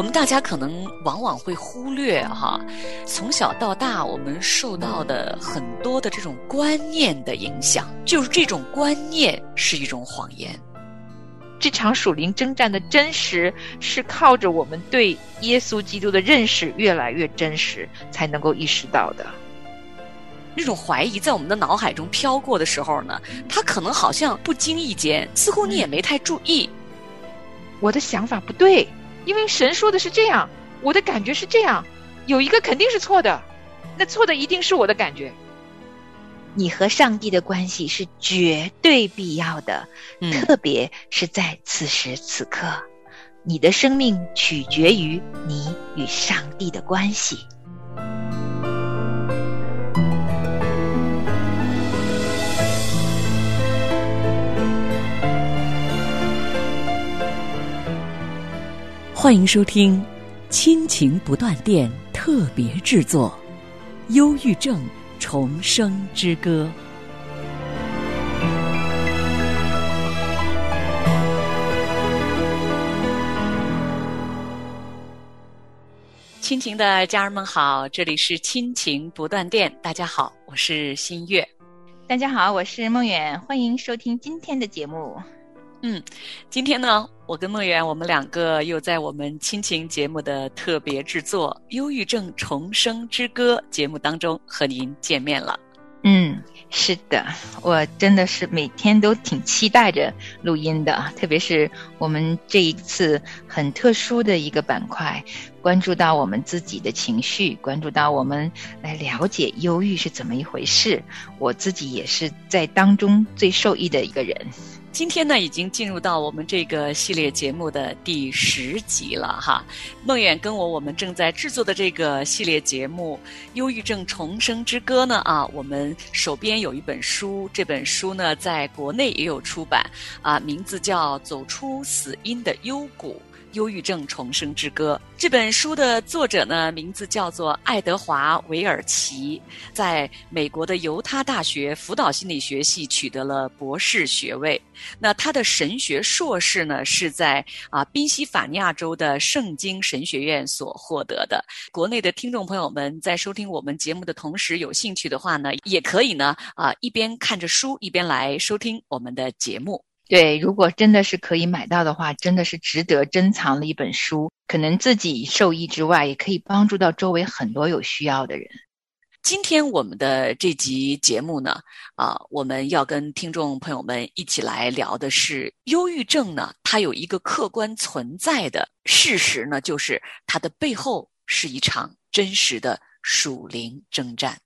我们大家可能往往会忽略哈，从小到大我们受到的很多的这种观念的影响，就是这种观念是一种谎言。这场属灵征战的真实，是靠着我们对耶稣基督的认识越来越真实，才能够意识到的。那种怀疑在我们的脑海中飘过的时候呢，它可能好像不经意间，似乎你也没太注意。我的想法不对。因为神说的是这样，我的感觉是这样，有一个肯定是错的，那错的一定是我的感觉。你和上帝的关系是绝对必要的，特别是在此时此刻，你的生命取决于你与上帝的关系。欢迎收听《亲情不断电》特别制作，《忧郁症重生之歌》。亲情的家人们好，这里是《亲情不断电》，大家好，我是新月。大家好，我是梦远，欢迎收听今天的节目。嗯，今天呢，我跟梦圆，我们两个又在我们亲情节目的特别制作《忧郁症重生之歌》节目当中和您见面了。嗯，是的，我真的是每天都挺期待着录音的，特别是我们这一次很特殊的一个板块，关注到我们自己的情绪，关注到我们来了解忧郁是怎么一回事，我自己也是在当中最受益的一个人。今天呢，已经进入到我们这个系列节目的第十集了哈。梦远跟我，我们正在制作的这个系列节目《忧郁症重生之歌》呢啊，我们手边有一本书，这本书呢在国内也有出版啊，名字叫《走出死因的幽谷》。忧郁症重生之歌这本书的作者呢，名字叫做爱德华·韦尔奇，在美国的犹他大学辅导心理学系取得了博士学位。那他的神学硕士呢，是在啊宾夕法尼亚州的圣经神学院所获得的。国内的听众朋友们在收听我们节目的同时，有兴趣的话呢，也可以呢啊一边看着书，一边来收听我们的节目。对，如果真的是可以买到的话，真的是值得珍藏的一本书。可能自己受益之外，也可以帮助到周围很多有需要的人。今天我们的这集节目呢，啊，我们要跟听众朋友们一起来聊的是忧郁症呢，它有一个客观存在的事实呢，就是它的背后是一场真实的属灵征战。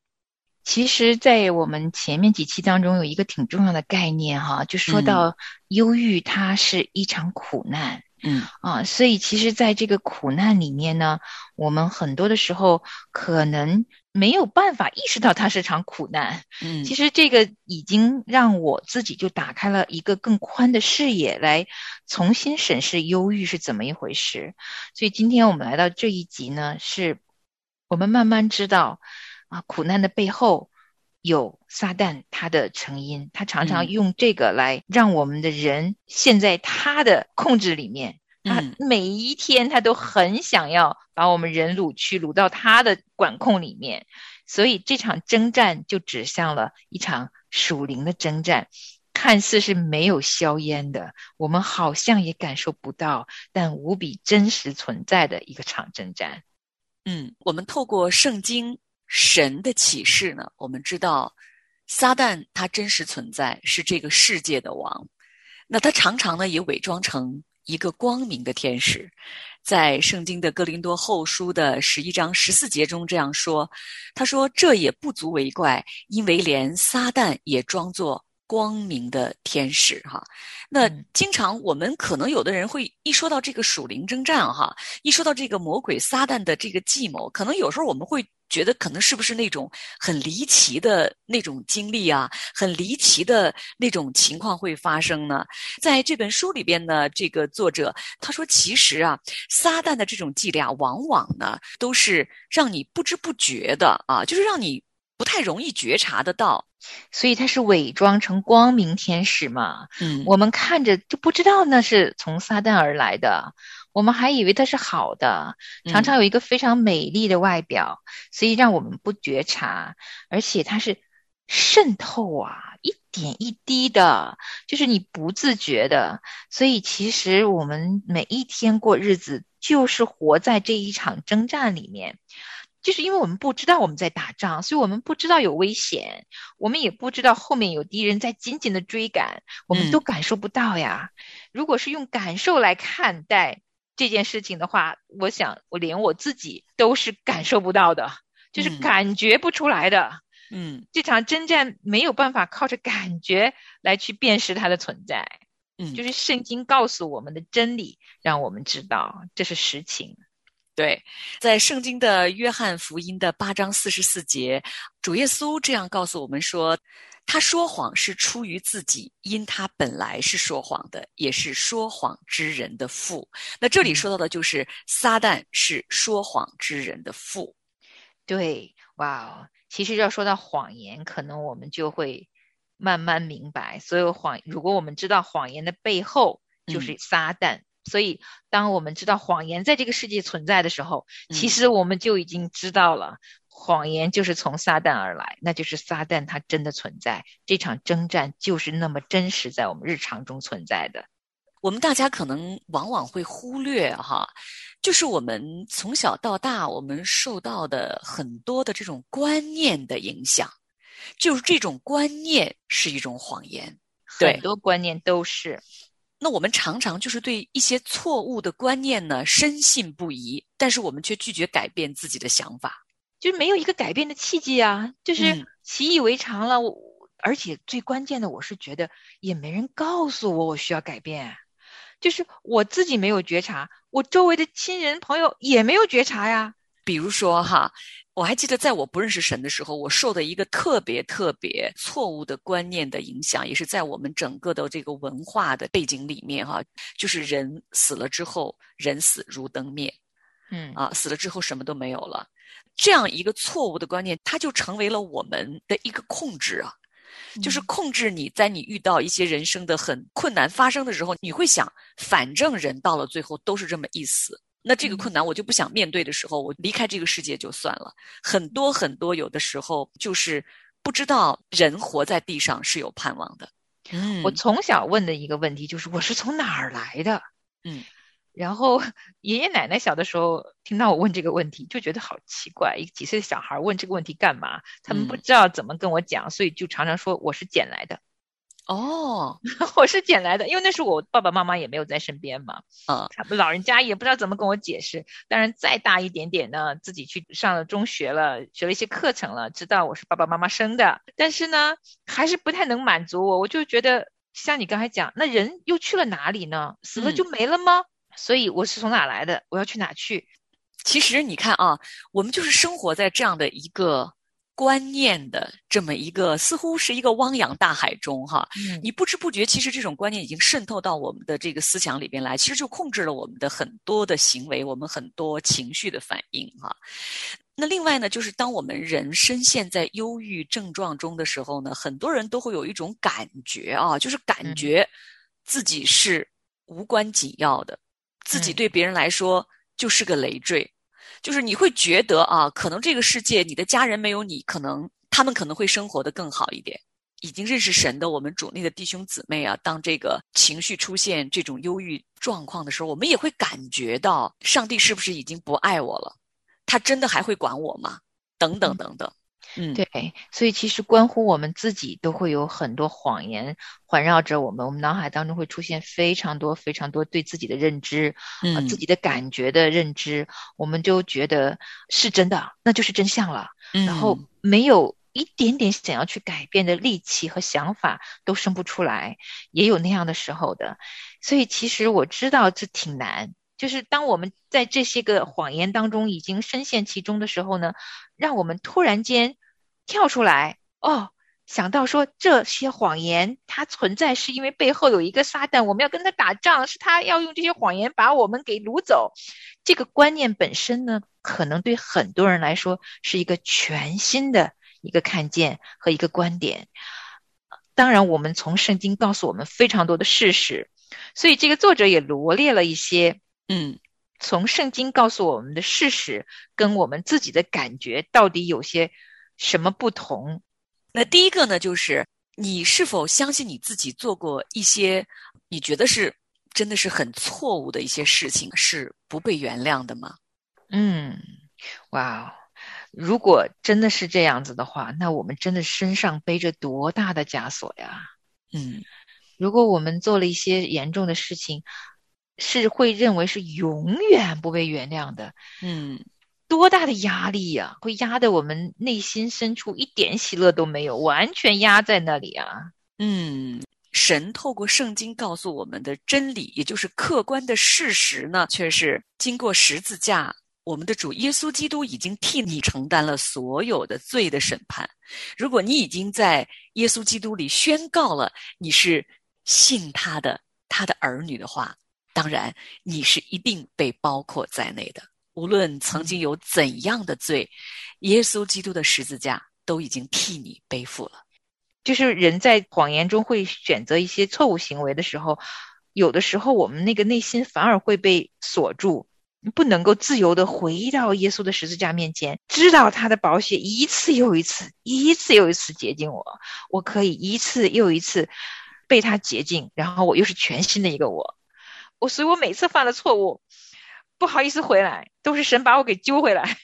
其实，在我们前面几期当中，有一个挺重要的概念哈，就说到忧郁，它是一场苦难，嗯啊，所以其实，在这个苦难里面呢，我们很多的时候可能没有办法意识到它是场苦难，嗯，其实这个已经让我自己就打开了一个更宽的视野，来重新审视忧郁是怎么一回事。所以今天我们来到这一集呢，是我们慢慢知道。啊，苦难的背后有撒旦，他的成因，他常常用这个来让我们的人陷在他的控制里面。他每一天他都很想要把我们人掳去，掳到他的管控里面。所以这场征战就指向了一场属灵的征战，看似是没有硝烟的，我们好像也感受不到，但无比真实存在的一个场征战。嗯，我们透过圣经。神的启示呢？我们知道，撒旦他真实存在，是这个世界的王。那他常常呢也伪装成一个光明的天使，在圣经的哥林多后书的十一章十四节中这样说：“他说这也不足为怪，因为连撒旦也装作。”光明的天使，哈，那经常我们可能有的人会一说到这个属灵征战，哈，一说到这个魔鬼撒旦的这个计谋，可能有时候我们会觉得，可能是不是那种很离奇的那种经历啊，很离奇的那种情况会发生呢？在这本书里边呢，这个作者他说，其实啊，撒旦的这种伎俩，往往呢都是让你不知不觉的啊，就是让你不太容易觉察得到。所以他是伪装成光明天使嘛。嗯，我们看着就不知道那是从撒旦而来的，我们还以为他是好的，常常有一个非常美丽的外表，所以让我们不觉察，而且他是渗透啊，一点一滴的，就是你不自觉的。所以其实我们每一天过日子，就是活在这一场征战里面。就是因为我们不知道我们在打仗，所以我们不知道有危险，我们也不知道后面有敌人在紧紧的追赶，我们都感受不到呀。如果是用感受来看待这件事情的话，我想我连我自己都是感受不到的，就是感觉不出来的。嗯，这场征战没有办法靠着感觉来去辨识它的存在。嗯，就是圣经告诉我们的真理，让我们知道这是实情。对，在圣经的约翰福音的八章四十四节，主耶稣这样告诉我们说：“他说谎是出于自己，因他本来是说谎的，也是说谎之人的父。”那这里说到的就是撒旦是说谎之人的父。对，哇哦，其实要说到谎言，可能我们就会慢慢明白，所有谎，如果我们知道谎言的背后就是撒旦。所以，当我们知道谎言在这个世界存在的时候，其实我们就已经知道了，谎言就是从撒旦而来，那就是撒旦它真的存在。这场征战就是那么真实，在我们日常中存在的。我们大家可能往往会忽略哈，就是我们从小到大，我们受到的很多的这种观念的影响，就是这种观念是一种谎言。很多观念都是。那我们常常就是对一些错误的观念呢深信不疑，但是我们却拒绝改变自己的想法，就是没有一个改变的契机啊，就是习以为常了。我而且最关键的，我是觉得也没人告诉我我需要改变，就是我自己没有觉察，我周围的亲人朋友也没有觉察呀。比如说哈。我还记得，在我不认识神的时候，我受的一个特别特别错误的观念的影响，也是在我们整个的这个文化的背景里面哈，就是人死了之后，人死如灯灭，嗯。啊，死了之后什么都没有了，这样一个错误的观念，它就成为了我们的一个控制啊，就是控制你在你遇到一些人生的很困难发生的时候，你会想，反正人到了最后都是这么一死。那这个困难我就不想面对的时候，我离开这个世界就算了。很多很多，有的时候就是不知道人活在地上是有盼望的。嗯，我从小问的一个问题就是我是从哪儿来的？嗯，然后爷爷奶奶小的时候听到我问这个问题，就觉得好奇怪，一个几岁的小孩问这个问题干嘛？他们不知道怎么跟我讲，所以就常常说我是捡来的。哦，我是捡来的，因为那时候我爸爸妈妈也没有在身边嘛，啊，他们老人家也不知道怎么跟我解释。当然，再大一点点呢，自己去上了中学了，学了一些课程了，知道我是爸爸妈妈生的，但是呢，还是不太能满足我。我就觉得，像你刚才讲，那人又去了哪里呢？死了就没了吗？所以我是从哪来的？我要去哪去？其实你看啊，我们就是生活在这样的一个。观念的这么一个，似乎是一个汪洋大海中，哈，你不知不觉，其实这种观念已经渗透到我们的这个思想里边来，其实就控制了我们的很多的行为，我们很多情绪的反应，哈。那另外呢，就是当我们人深陷在忧郁症状中的时候呢，很多人都会有一种感觉啊，就是感觉自己是无关紧要的，自己对别人来说就是个累赘。就是你会觉得啊，可能这个世界你的家人没有你，可能他们可能会生活的更好一点。已经认识神的我们主内的弟兄姊妹啊，当这个情绪出现这种忧郁状况的时候，我们也会感觉到上帝是不是已经不爱我了？他真的还会管我吗？等等等等。嗯，对，所以其实关乎我们自己，都会有很多谎言环绕着我们。我们脑海当中会出现非常多、非常多对自己的认知，嗯，自己的感觉的认知，我们就觉得是真的，那就是真相了。嗯然后没有一点点想要去改变的力气和想法都生不出来，也有那样的时候的。所以其实我知道这挺难。就是当我们在这些个谎言当中已经深陷其中的时候呢，让我们突然间。跳出来哦，想到说这些谎言它存在是因为背后有一个撒旦，我们要跟他打仗，是他要用这些谎言把我们给掳走。这个观念本身呢，可能对很多人来说是一个全新的一个看见和一个观点。当然，我们从圣经告诉我们非常多的事实，所以这个作者也罗列了一些，嗯，从圣经告诉我们的事实跟我们自己的感觉到底有些什么不同。那第一个呢，就是你是否相信你自己做过一些你觉得是真的是很错误的一些事情，是不被原谅的吗？嗯，哇。如果真的是这样子的话，那我们真的身上背着多大的枷锁呀？嗯，如果我们做了一些严重的事情，是会认为是永远不被原谅的。嗯，多大的压力呀！会压得我们内心深处一点喜乐都没有，完全压在那里啊。嗯，神透过圣经告诉我们的真理，也就是客观的事实呢，却是经过十字架。我们的主耶稣基督已经替你承担了所有的罪的审判。如果你已经在耶稣基督里宣告了你是信他的、他的儿女的话，当然你是一定被包括在内的。无论曾经有怎样的罪，耶稣基督的十字架都已经替你背负了。就是人在谎言中会选择一些错误行为的时候，有的时候我们那个内心反而会被锁住。不能够自由的回到耶稣的十字架面前，知道他的宝血一次又一次、一次又一次洁净我，我可以一次又一次被他洁净，然后我又是全新的一个我。我所以，我每次犯了错误，不好意思回来，都是神把我给揪回来。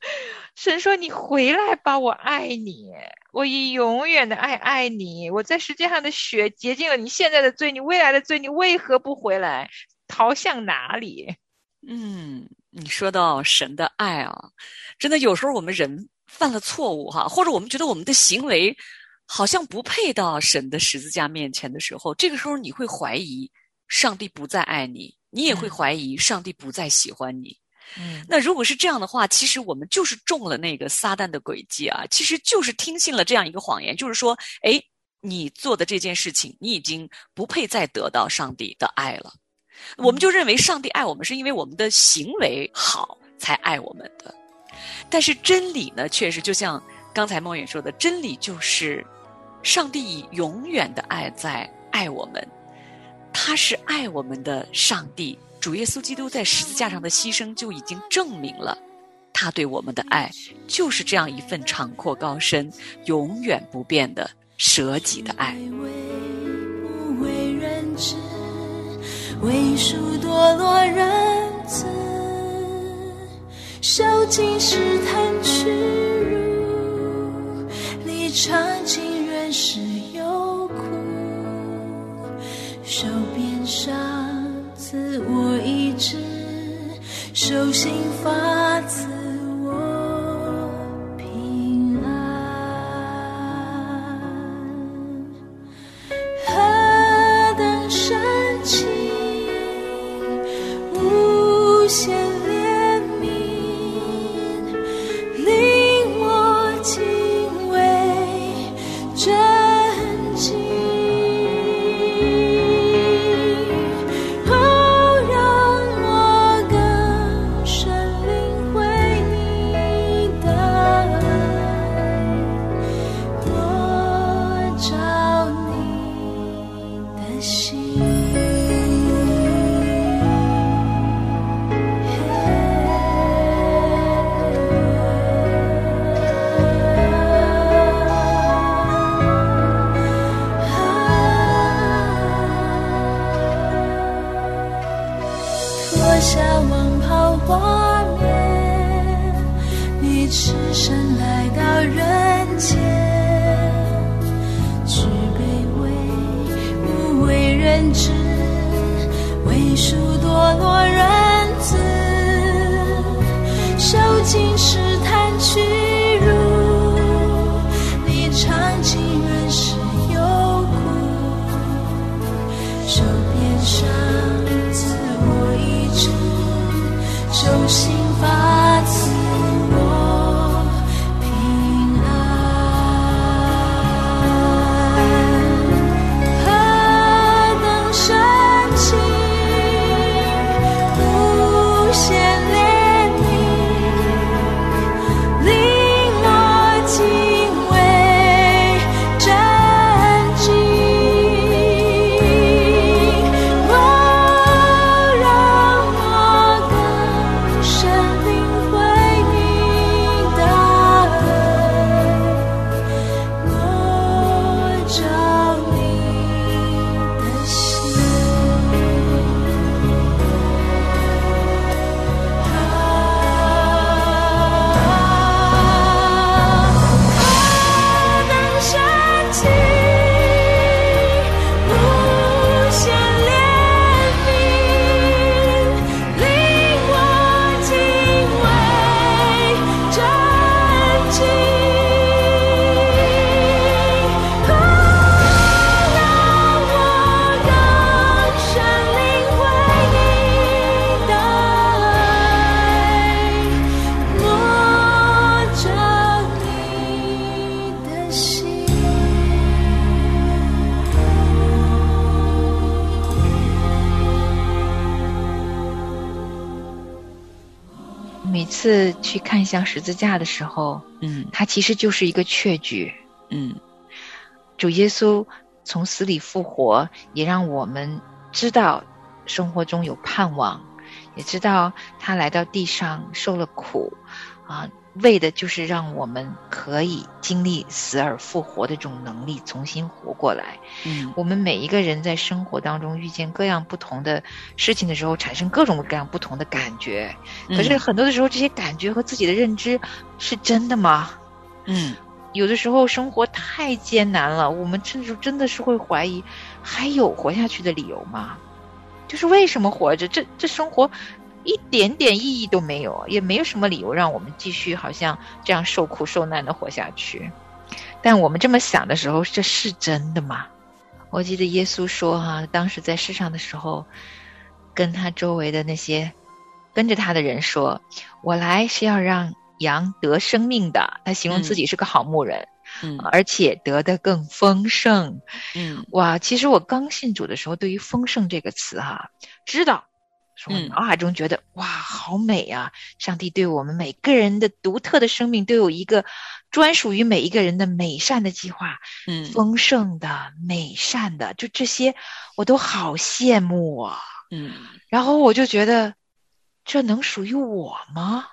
神说：“你回来吧，我爱你，我以永远的爱爱你。我在世界上的血洁净了你现在的罪，你未来的罪，你为何不回来？逃向哪里？”嗯，你说到神的爱啊，真的有时候我们人犯了错误哈，或者我们觉得我们的行为好像不配到神的十字架面前的时候，这个时候你会怀疑上帝不再爱你，你也会怀疑上帝不再喜欢你。嗯，那如果是这样的话，其实我们就是中了那个撒旦的诡计啊，其实就是听信了这样一个谎言，就是说，哎，你做的这件事情，你已经不配再得到上帝的爱了。我们就认为上帝爱我们是因为我们的行为好才爱我们的，但是真理呢，确实就像刚才孟远说的，真理就是上帝以永远的爱在爱我们，他是爱我们的上帝。主耶稣基督在十字架上的牺牲就已经证明了他对我们的爱，就是这样一份长阔高深、永远不变的舍己的爱。为人知，为数堕落人子，受尽试探屈辱，离场尽人世手心发紫。心。向十字架的时候，嗯它其实就是一个确据。嗯主耶稣从死里复活，也让我们知道生活中有盼望，也知道他来到地上受了苦，啊，为的就是让我们可以经历死而复活的这种能力，重新活过来。嗯我们每一个人在生活当中遇见各样不同的事情的时候，产生各种各样不同的感觉。可是很多的时候，这些感觉和自己的认知是真的吗？嗯有的时候生活太艰难了，我们甚至真的是会怀疑，还有活下去的理由吗？就是为什么活着？这这生活一点点意义都没有，也没有什么理由让我们继续好像这样受苦受难的活下去。但我们这么想的时候，这是真的吗？我记得耶稣说哈、当时在世上的时候，跟他周围的那些跟着他的人说：“我来是要让羊得生命的。”他形容自己是个好牧人，嗯而且得的更丰盛。嗯哇，其实我刚信主的时候，对于“丰盛”这个词哈、知道，是脑海中觉得、哇，好美啊！上帝对我们每个人的独特的生命都有一个专属于每一个人的美善的计划，嗯丰盛的、美善的，就这些我都好羡慕啊。嗯然后我就觉得，这能属于我吗？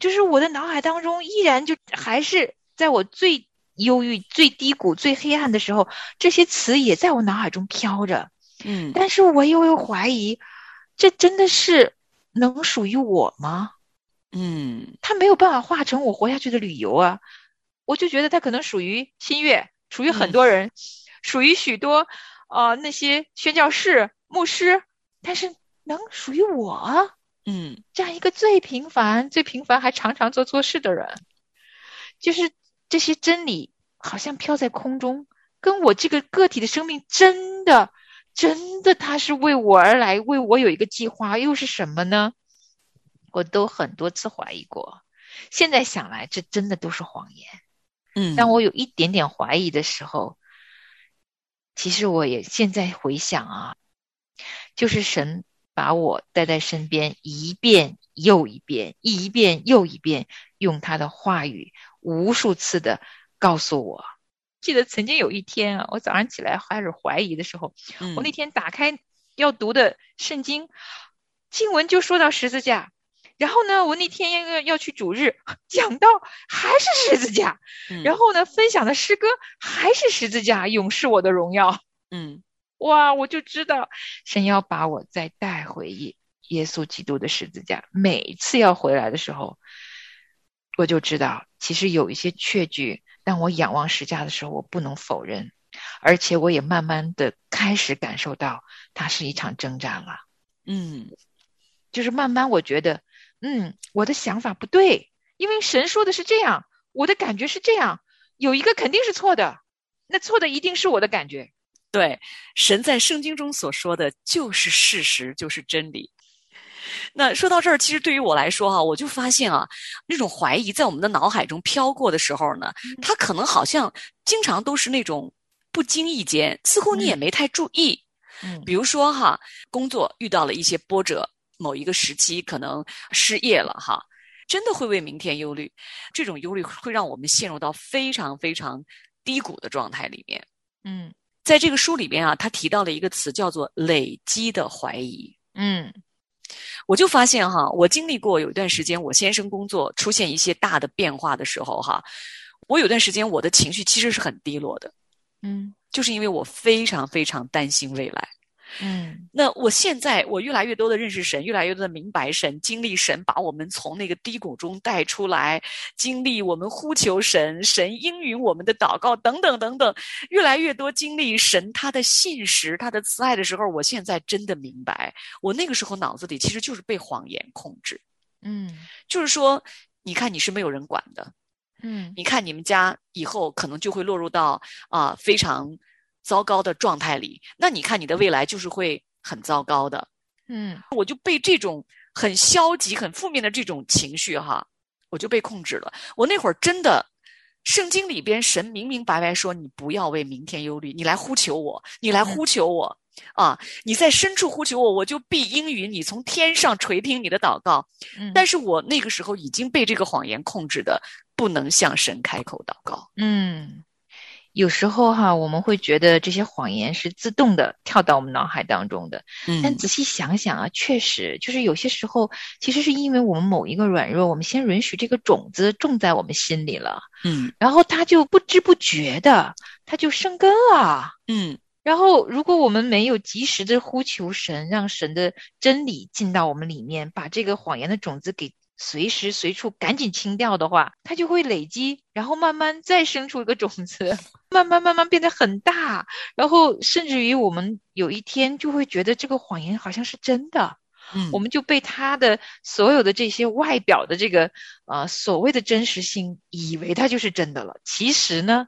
就是我的脑海当中依然就还是在我最忧郁、最低谷、最黑暗的时候，这些词也在我脑海中飘着。嗯但是我又又怀疑，这真的是能属于我吗？嗯它没有办法化成我活下去的理由啊！我就觉得它可能属于新月，属于很多人，属于许多呃那些宣教士、牧师，但是能属于我啊？嗯这样一个最平凡、最平凡还常常做错事的人，就是这些真理好像飘在空中，跟我这个个体的生命真的、真的，他是为我而来，为我有一个计划，又是什么呢？我都很多次怀疑过，现在想来，这真的都是谎言。嗯，当我有一点点怀疑的时候，其实我也现在回想啊，就是神把我带在身边，一遍又一遍，一遍又一遍，用他的话语无数次的告诉我。记得曾经有一天啊，我早上起来开始怀疑的时候，嗯我那天打开要读的圣经，经文就说到十字架。然后呢，我那天要要去主日，讲到还是十字架，嗯然后呢，分享的诗歌还是十字架，永是我的荣耀。嗯哇，我就知道神要把我再带回耶耶稣基督的十字架。每一次要回来的时候，我就知道，其实有一些确据，当我仰望十字架的时候，我不能否认，而且我也慢慢的开始感受到，它是一场征战了。嗯就是慢慢我觉得，嗯，我的想法不对，因为神说的是这样，我的感觉是这样，有一个肯定是错的，那错的一定是我的感觉。对，神在圣经中所说的就是事实，就是真理。那说到这儿，其实对于我来说哈、我就发现啊，那种怀疑在我们的脑海中飘过的时候呢，它可能好像经常都是那种不经意间，似乎你也没太注意。嗯比如说哈，工作遇到了一些波折，某一个时期可能失业了哈，真的会为明天忧虑。这种忧虑会让我们陷入到非常非常低谷的状态里面。嗯在这个书里边啊，他提到了一个词叫做“累积的怀疑”。嗯我就发现哈，我经历过有一段时间，我先生工作出现一些大的变化的时候哈，我有段时间我的情绪其实是很低落的，嗯就是因为我非常非常担心未来。嗯。那我现在我越来越多的认识神，越来越多的明白神，经历神把我们从那个低谷中带出来，经历我们呼求神，神应允我们的祷告，等等等等，越来越多经历神他的信实、他的慈爱的时候，我现在真的明白，我那个时候脑子里其实就是被谎言控制，嗯。就是说，你看你是没有人管的，嗯。你看你们家以后可能就会落入到啊、非常糟糕的状态里，那你看你的未来就是会很糟糕的。嗯我就被这种很消极、很负面的这种情绪哈，我就被控制了。我那会儿真的，圣经里边神明明白白说，你不要为明天忧虑，你来呼求我，你来呼求我。啊，你在深处呼求我，我就必应允你，从天上垂听你的祷告。嗯但是我那个时候已经被这个谎言控制的，不能向神开口祷告。嗯，有时候哈，我们会觉得这些谎言是自动的跳到我们脑海当中的，嗯。但仔细想想啊，确实就是有些时候，其实是因为我们某一个软弱，我们先允许这个种子种在我们心里了，嗯。然后它就不知不觉的，它就生根了。嗯。然后，如果我们没有及时的呼求神，让神的真理进到我们里面，把这个谎言的种子给随时随处赶紧清掉的话，它就会累积，然后慢慢再生出一个种子，慢慢慢慢变得很大，然后甚至于我们有一天就会觉得这个谎言好像是真的，嗯，我们就被他的所有的这些外表的这个呃所谓的真实性，以为它就是真的了。其实呢，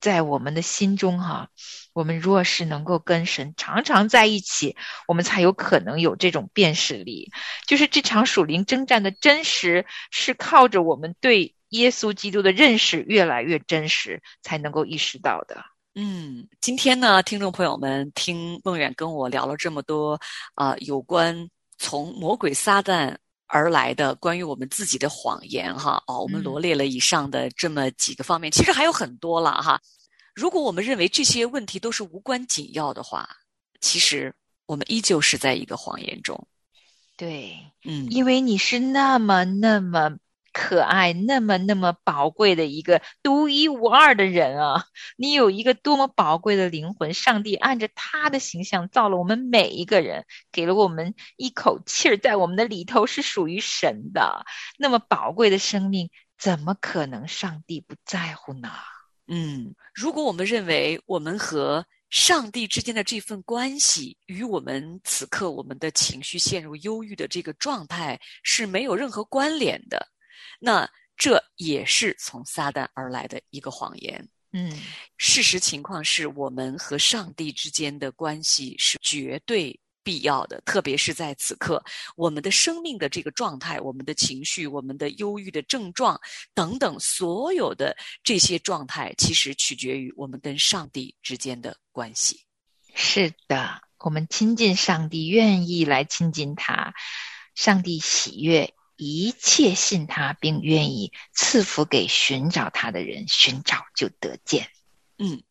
在我们的心中哈、我们若是能够跟神常常在一起，我们才有可能有这种辨识力。就是这场属灵征战的真实，是靠着我们对耶稣基督的认识越来越真实，才能够意识到的。嗯，今天呢，听众朋友们听梦远跟我聊了这么多啊、有关从魔鬼撒旦而来的关于我们自己的谎言哈，哦，我们嗯罗列了以上的这么几个方面，其实还有很多了哈。如果我们认为这些问题都是无关紧要的话，其实我们依旧是在一个谎言中。对，嗯因为你是那么那么可爱，那么那么宝贵的一个独一无二的人啊！你有一个多么宝贵的灵魂，上帝按着他的形象造了我们每一个人，给了我们一口气儿，在我们的里头是属于神的。那么宝贵的生命，怎么可能上帝不在乎呢？嗯，如果我们认为我们和上帝之间的这份关系与我们此刻我们的情绪陷入忧郁的这个状态是没有任何关联的，那这也是从撒旦而来的一个谎言。嗯事实情况是我们和上帝之间的关系是绝对必要的，特别是在此刻，我们的生命的这个状态、我们的情绪、我们的忧郁的症状等等，所有的这些状态，其实取决于我们跟上帝之间的关系。是的，我们亲近上帝，愿意来亲近他，上帝喜悦一切信他并愿意赐福给寻找他的人，寻找就得见。嗯，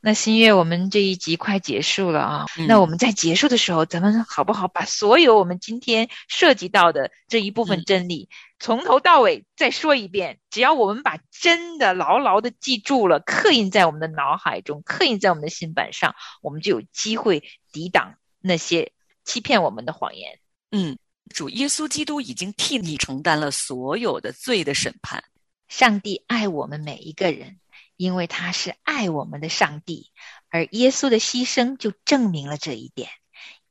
那新月，我们这一集快结束了啊。嗯那我们在结束的时候，咱们好不好把所有我们今天涉及到的这一部分嗯真理，从头到尾再说一遍？只要我们把真的牢牢的记住了，刻印在我们的脑海中，刻印在我们的心板上，我们就有机会抵挡那些欺骗我们的谎言。嗯，主耶稣基督已经替你承担了所有的罪的审判。上帝爱我们每一个人，因为他是爱我们的上帝，而耶稣的牺牲就证明了这一点。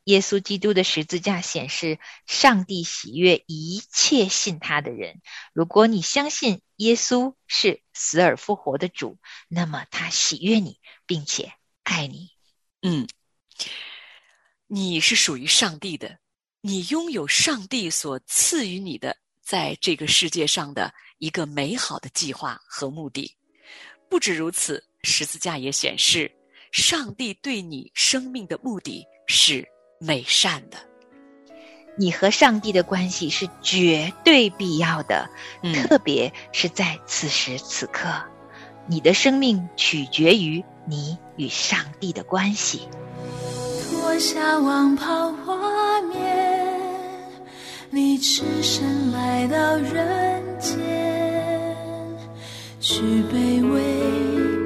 耶稣基督的十字架显示，上帝喜悦一切信他的人。如果你相信耶稣是死而复活的主，那么他喜悦你，并且爱你。嗯，你是属于上帝的，你拥有上帝所赐予你的在这个世界上的一个美好的计划和目的。不止如此，十字架也显示，上帝对你生命的目的是美善的。你和上帝的关系是绝对必要的，嗯特别是在此时此刻，你的生命取决于你与上帝的关系。脱下王袍画面，你赤身来到人间，去卑微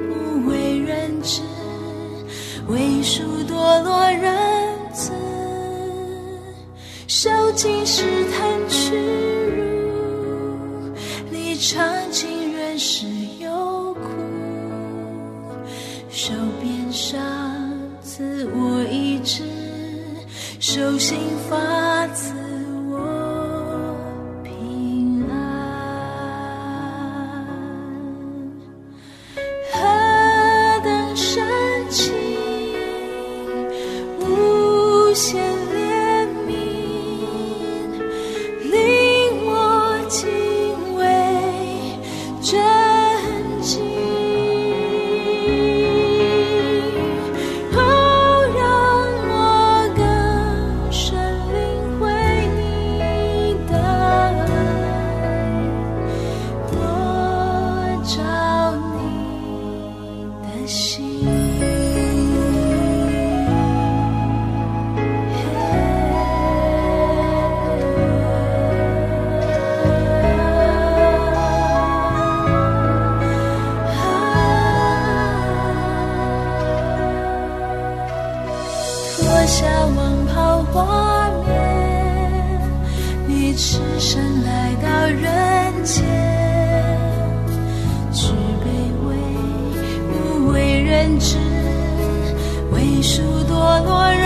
不为人知，为数堕落人子，受尽试探屈辱，你尝尽人世忧苦。手边上自我医治，手心发赐到人间，去卑微，不为人知，为数堕落人